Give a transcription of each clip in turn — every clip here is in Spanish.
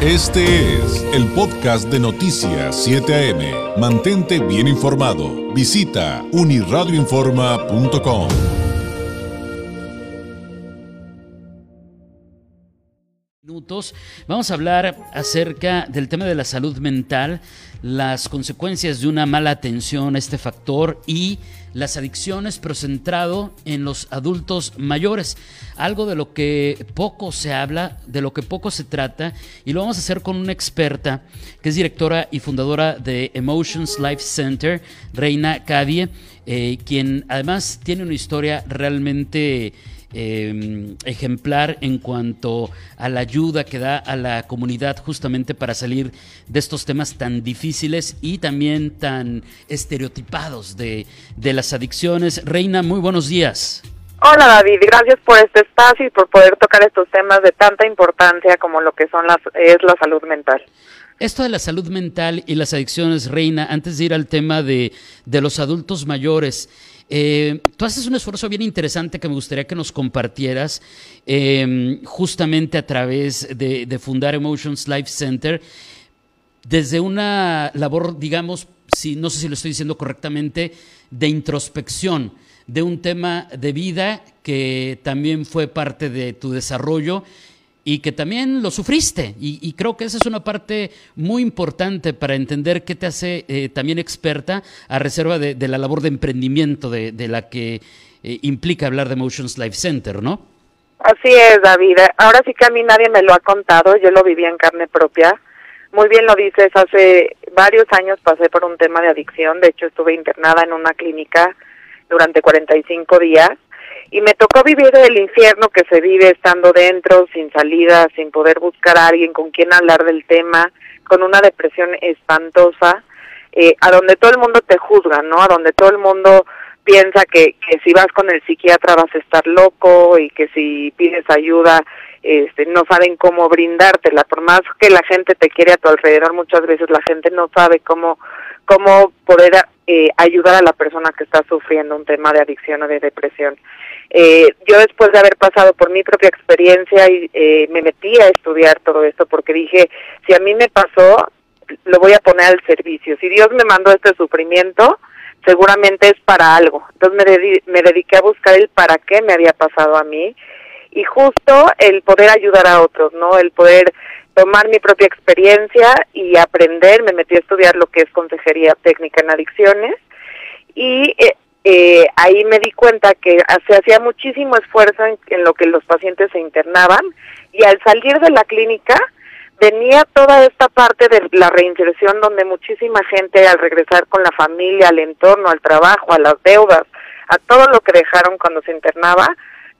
Este es el podcast de Noticias 7 AM. Mantente bien informado. Visita uniradioinforma.com. Vamos a hablar acerca del tema de la salud mental, las consecuencias de una mala atención a este factor y las adicciones, pero centrado en los adultos mayores. Algo de lo que poco se habla, de lo que poco se trata, y lo vamos a hacer con una experta que es directora y fundadora de Emotions Life Center, Reina Cadie, eh, quien además tiene una historia realmente Em, ejemplar en cuanto a la ayuda que da a la comunidad justamente para salir de estos temas tan difíciles y también tan estereotipados de, de las adicciones. Reina, muy buenos días. Hola David, gracias por este espacio y por poder tocar estos temas de tanta importancia como lo que son las es la salud mental. Esto de la salud mental y las adicciones, Reina, antes de ir al tema de, de los adultos mayores, eh, tú haces un esfuerzo bien interesante que me gustaría que nos compartieras em, justamente a través de, fundar Emotions Life Center. Desde una labor, digamos, si, no sé si lo estoy diciendo correctamente, de introspección de un tema de vida que también fue parte de tu desarrollo y que también lo sufriste. Y, creo que esa es una parte muy importante para entender qué te hace eh, también experta a reserva de, la labor de emprendimiento de, la que eh, implica hablar de Emotions Life Center, ¿no? Así es, David. Ahora sí que a mí nadie me lo ha contado, yo lo viví en carne propia. Muy bien lo dices, hace varios años pasé por un tema de adicción, de hecho estuve internada en una clínica durante 45 días y me tocó vivir el infierno que se vive estando dentro, sin salida, sin poder buscar a alguien con quien hablar del tema, con una depresión espantosa, eh, a donde todo el mundo te juzga, ¿no? A donde todo el mundo piensa que, que si vas con el psiquiatra vas a estar loco y que si pides ayuda este, no saben cómo brindártela. Por más que la gente te quiere a tu alrededor, muchas veces la gente no sabe cómo, cómo poder eh, ayudar a la persona que está sufriendo un tema de adicción o de depresión. Eh, yo después de haber pasado por mi propia experiencia y eh, me metí a estudiar todo esto porque dije, si a mí me pasó, lo voy a poner al servicio. Si Dios me mandó este sufrimiento, seguramente es para algo. Entonces me, me dediqué a buscar el para qué me había pasado a mí y justo el poder ayudar a otros, ¿no? El poder tomar mi propia experiencia y aprender, me metí a estudiar lo que es consejería técnica en adicciones y eh, eh, ahí me di cuenta que se hacía muchísimo esfuerzo en, lo que los pacientes se internaban y al salir de la clínica venía toda esta parte de la reinserción donde muchísima gente al regresar con la familia, al entorno, al trabajo, a las deudas, a todo lo que dejaron cuando se internaba,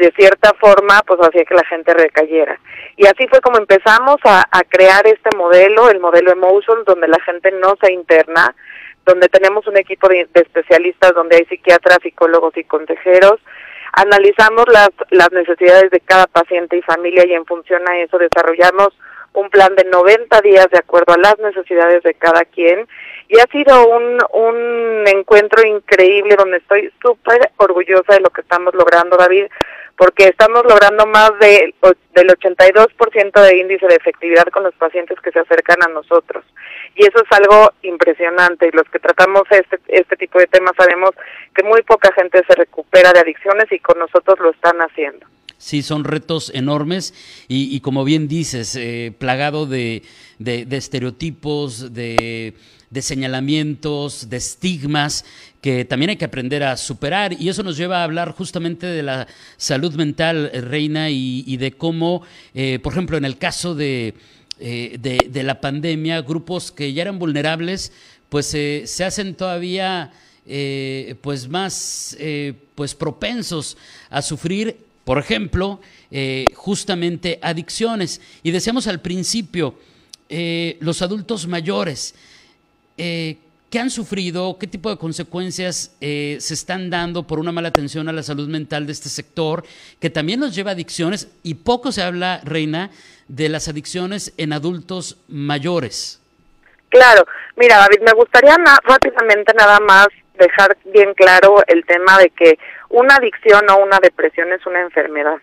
de cierta forma pues hacía que la gente recayera. Y así fue como empezamos a, a crear este modelo, el modelo Emotion, donde la gente no se interna, donde tenemos un equipo de, especialistas, donde hay psiquiatras, psicólogos y consejeros. Analizamos las, las necesidades de cada paciente y familia y en función a eso desarrollamos un plan de 90 días de acuerdo a las necesidades de cada quien y ha sido un, un encuentro increíble donde estoy súper orgullosa de lo que estamos logrando, David, porque estamos logrando más de, del 82% de índice de efectividad con los pacientes que se acercan a nosotros. Y eso es algo impresionante. Y los que tratamos este, este tipo de temas sabemos que muy poca gente se recupera de adicciones y con nosotros lo están haciendo. Sí, son retos enormes y, como bien dices, eh, plagado de, de, estereotipos, de, de, señalamientos, de estigmas que también hay que aprender a superar. Y eso nos lleva a hablar justamente de la salud mental, eh, Reina, y, de cómo, eh, por ejemplo, en el caso de, de, la pandemia, grupos que ya eran vulnerables, pues se hacen todavía... pues más pues propensos a sufrir por ejemplo, eh, justamente adicciones. Y decíamos al principio, eh, los adultos mayores, eh, ¿qué han sufrido? ¿Qué tipo de consecuencias se están dando por una mala atención a la salud mental de este sector, que también nos lleva a adicciones? Y poco se habla, Reina, de las adicciones en adultos mayores. Claro, mira, David, me gustaría rápidamente nada más dejar bien claro el tema de que una adicción o una depresión es una enfermedad.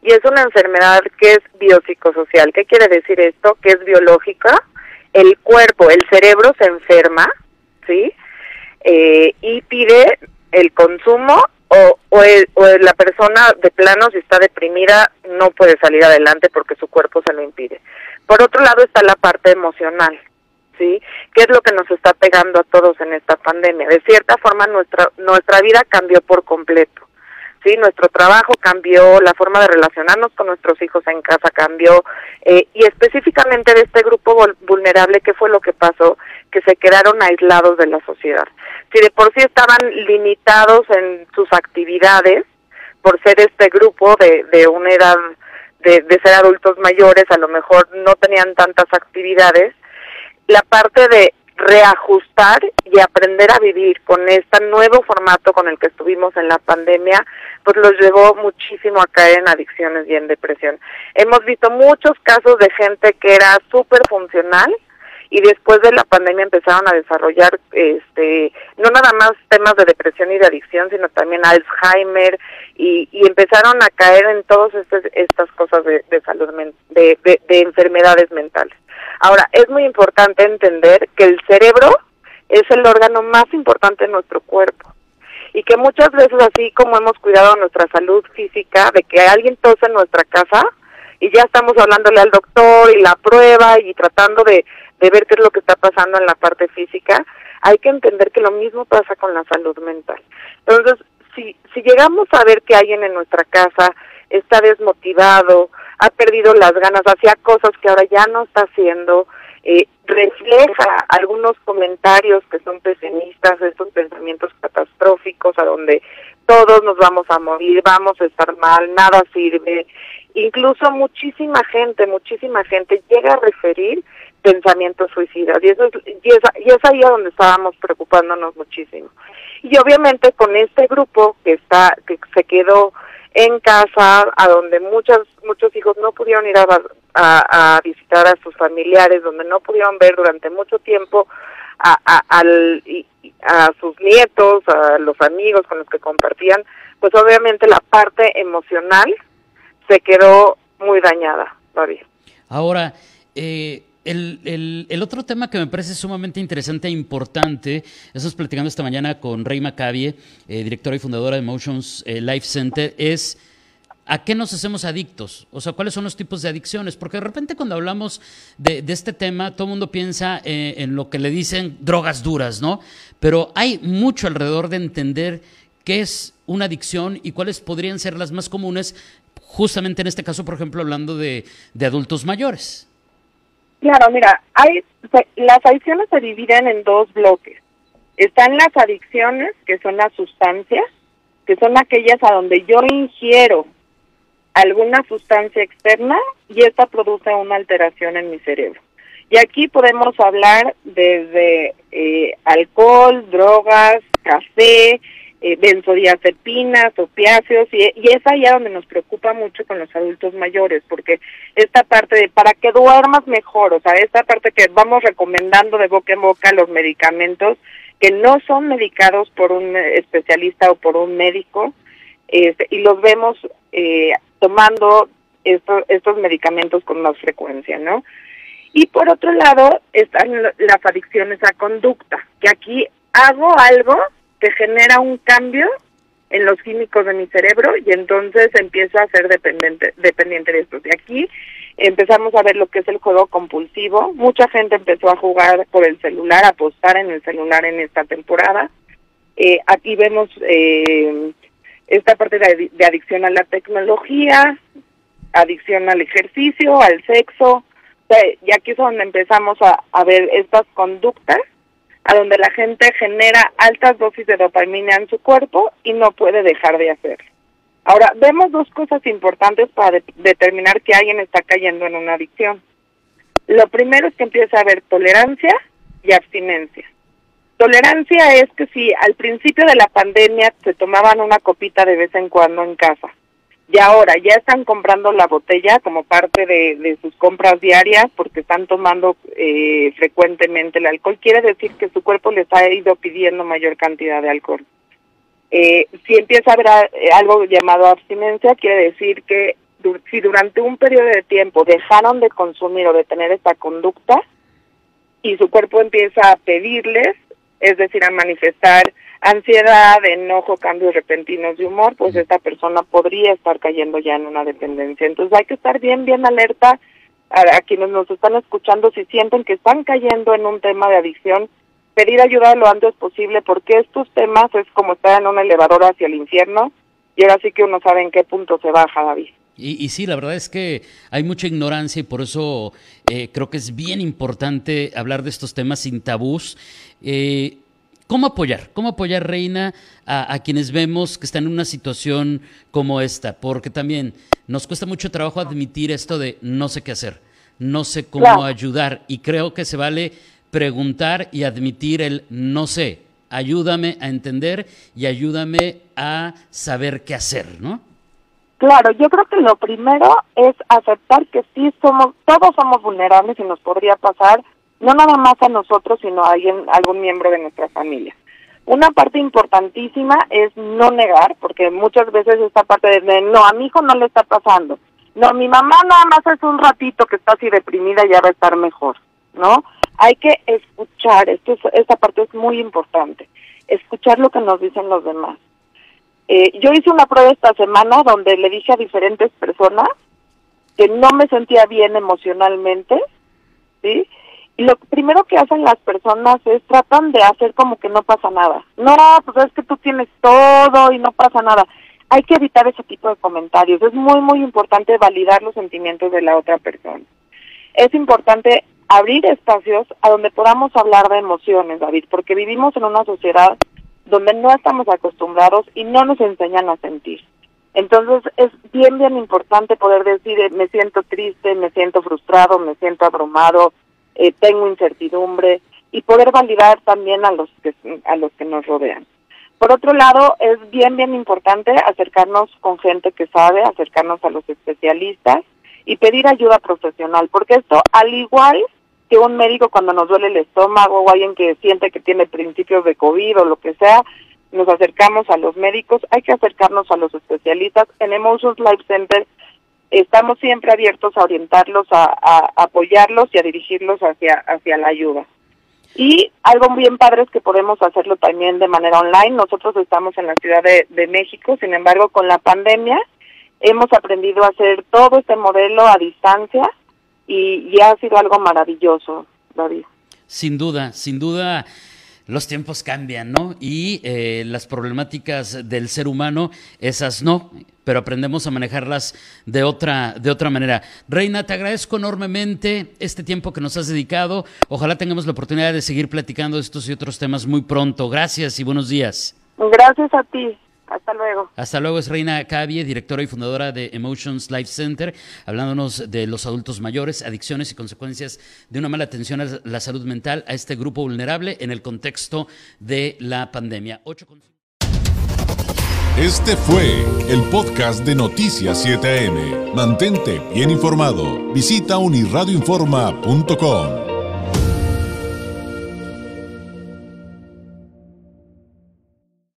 y es una enfermedad que es biopsicosocial. ¿Qué quiere decir esto? Que es biológica, el cuerpo, el cerebro se enferma, ¿sí? Eh, y pide el consumo o, o, o, la persona de plano si está deprimida no puede salir adelante porque su cuerpo se lo impide. Por otro lado está la parte emocional, ¿sí? ¿Qué es lo que nos está pegando a todos en esta pandemia? De cierta forma nuestra nuestra vida cambió por completo. Sí, nuestro trabajo cambió, la forma de relacionarnos con nuestros hijos en casa cambió eh, y específicamente de este grupo vulnerable, ¿qué fue lo que pasó? Que se quedaron aislados de la sociedad. Si de por sí estaban limitados en sus actividades por ser este grupo de, de una edad de, de ser adultos mayores, a lo mejor no tenían tantas actividades, la parte de reajustar y aprender a vivir con este nuevo formato con el que estuvimos en la pandemia, pues los llevó muchísimo a caer en adicciones y en depresión. Hemos visto muchos casos de gente que era súper funcional y después de la pandemia empezaron a desarrollar este no nada más temas de depresión y de adicción sino también Alzheimer y, empezaron a caer en todas estas cosas de, salud de, de enfermedades mentales Ahora, es muy importante entender que el cerebro es el órgano más importante de nuestro cuerpo y que muchas veces así como hemos cuidado nuestra salud física, de que alguien tose en nuestra casa y ya estamos hablándole al doctor y la prueba y tratando de, de ver qué es lo que está pasando en la parte física, hay que entender que lo mismo pasa con la salud mental. Entonces, si, si llegamos a ver que alguien en nuestra casa está desmotivado, ha perdido las ganas, hacía cosas que ahora ya no está haciendo, eh, refleja algunos comentarios que son pesimistas, estos pensamientos catastróficos a donde todos nos vamos a morir, vamos a estar mal, nada sirve. Incluso muchísima gente, muchísima gente llega a referir pensamientos suicidas y eso es, y es, y es ahí a donde estábamos preocupándonos muchísimo. Y obviamente con este grupo que está que se quedó en casa, a donde muchos muchos hijos no pudieron ir a, a, visitar a sus familiares, donde no pudieron ver durante mucho tiempo a, a, al, a sus nietos, a los amigos con los que compartían, pues obviamente la parte emocional se quedó muy dañada todavía. Ahora, eh, el, otro tema que me parece sumamente interesante e importante, estamos platicando esta mañana con Rey Macavie, eh, directora y fundadora de Motions eh, Life Center, es ¿a qué nos hacemos adictos? O sea, ¿cuáles son los tipos de adicciones? Porque de repente cuando hablamos de, este tema, todo el mundo piensa eh, en lo que le dicen drogas duras, ¿no? Pero hay mucho alrededor de entender qué es una adicción y cuáles podrían ser las más comunes, justamente en este caso, por ejemplo, hablando de, de adultos mayores. Claro, mira, hay las adicciones se dividen en dos bloques. Están las adicciones, que son las sustancias, que son aquellas a donde yo ingiero alguna sustancia externa y esta produce una alteración en mi cerebro. Y aquí podemos hablar desde eh, alcohol, drogas, café, eh, benzodiazepinas, opiáceos, y, y es allá donde nos preocupa mucho con los adultos mayores, porque esta parte de para que duermas mejor, o sea, esta parte que vamos recomendando de boca en boca los medicamentos que no son medicados por un especialista o por un médico, este, y los vemos eh, tomando estos medicamentos con más frecuencia, ¿no? Y por otro lado están las adicciones a conducta, que aquí hago algo que genera un cambio en los químicos de mi cerebro y entonces empiezo a ser dependiente, dependiente de esto. Y aquí empezamos a ver lo que es el juego compulsivo. Mucha gente empezó a jugar por el celular, a apostar en el celular en esta temporada. Eh, aquí vemos eh, esta parte de, de, adicción a la tecnología, adicción al ejercicio, al sexo. y aquí es donde empezamos a ver estas conductas a donde la gente genera altas dosis de dopamina en su cuerpo y no puede dejar de hacerlo. Ahora, vemos dos cosas importantes para determinar que alguien está cayendo en una adicción. Lo primero es que empieza a haber tolerancia y abstinencia. Tolerancia es que si al principio de la pandemia se tomaban una copita de vez en cuando en casa, y ahora ya están comprando la botella como parte de, sus compras diarias porque están tomando eh, frecuentemente el alcohol. Quiere decir que su cuerpo les ha ido pidiendo mayor cantidad de alcohol. Eh, si empieza a haber eh, algo llamado abstinencia, quiere decir que si durante un periodo de tiempo dejaron de consumir o de tener esta conducta y su cuerpo empieza a pedirles, es decir, a manifestar ansiedad, enojo, cambios repentinos de humor, pues esta persona podría estar cayendo ya en una dependencia. Entonces hay que estar bien, bien alerta a, quienes nos están escuchando si sienten que están cayendo en un tema de adicción, pedir ayuda lo antes posible porque estos temas es como estar en un elevador hacia el infierno y ahora sí que uno sabe en qué punto se baja, David. Y, y, sí, la verdad es que hay mucha ignorancia y por eso eh, creo que es bien importante hablar de estos temas sin tabús. Eh, ¿Cómo apoyar? ¿Cómo apoyar, Reina, a, quienes vemos que están en una situación como esta? Porque también nos cuesta mucho trabajo admitir esto de no sé qué hacer, no sé cómo ayudar y creo que se vale preguntar y admitir el no sé. Ayúdame a entender y ayúdame a saber qué hacer, ¿no? Claro, yo creo que lo primero es aceptar que sí somos, todos somos vulnerables y nos podría pasar no nada más a nosotros, sino a alguien, algún miembro de nuestra familia. Una parte importantísima es no negar, porque muchas veces esta parte de, no, a mi hijo no le está pasando. No, mi mamá nada más es un ratito que está así deprimida y ya va a estar mejor, ¿no? Hay que escuchar, esto esta parte es muy importante, escuchar lo que nos dicen los demás. Eh, yo hice una prueba esta semana donde le dije a diferentes personas que no me sentía bien emocionalmente, ¿sí? Y lo primero que hacen las personas es tratan de hacer como que no pasa nada. No, pues es que tú tienes todo y no pasa nada. Hay que evitar ese tipo de comentarios. Es muy, muy importante validar los sentimientos de la otra persona. Es importante abrir espacios a donde podamos hablar de emociones, David, porque vivimos en una sociedad donde no estamos acostumbrados y no nos enseñan a sentir. Entonces es bien, bien importante poder decir, me siento triste, me siento frustrado, me siento abrumado, eh, tengo incertidumbre y poder validar también a los que a los que nos rodean. Por otro lado, es bien bien importante acercarnos con gente que sabe, acercarnos a los especialistas y pedir ayuda profesional, porque esto al igual que un médico cuando nos duele el estómago o alguien que siente que tiene principios de COVID o lo que sea, nos acercamos a los médicos, hay que acercarnos a los especialistas. En Emotions Life Center estamos siempre abiertos a orientarlos, a, apoyarlos y a dirigirlos hacia, hacia la ayuda. Y algo bien padre es que podemos hacerlo también de manera online. Nosotros estamos en la Ciudad de, de México, sin embargo, con la pandemia hemos aprendido a hacer todo este modelo a distancia y, y ha sido algo maravilloso, David. Sin duda, sin duda los tiempos cambian, ¿no? Y eh, las problemáticas del ser humano, esas no, pero aprendemos a manejarlas de otra, de otra manera. Reina, te agradezco enormemente este tiempo que nos has dedicado. Ojalá tengamos la oportunidad de seguir platicando de estos y otros temas muy pronto. Gracias y buenos días. Gracias a ti. Hasta luego. Hasta luego, es Reina Cavie, directora y fundadora de Emotions Life Center, hablándonos de los adultos mayores, adicciones y consecuencias de una mala atención a la salud mental a este grupo vulnerable en el contexto de la pandemia. Este fue el podcast de Noticias 7am. Mantente bien informado. Visita unirradioinforma.com.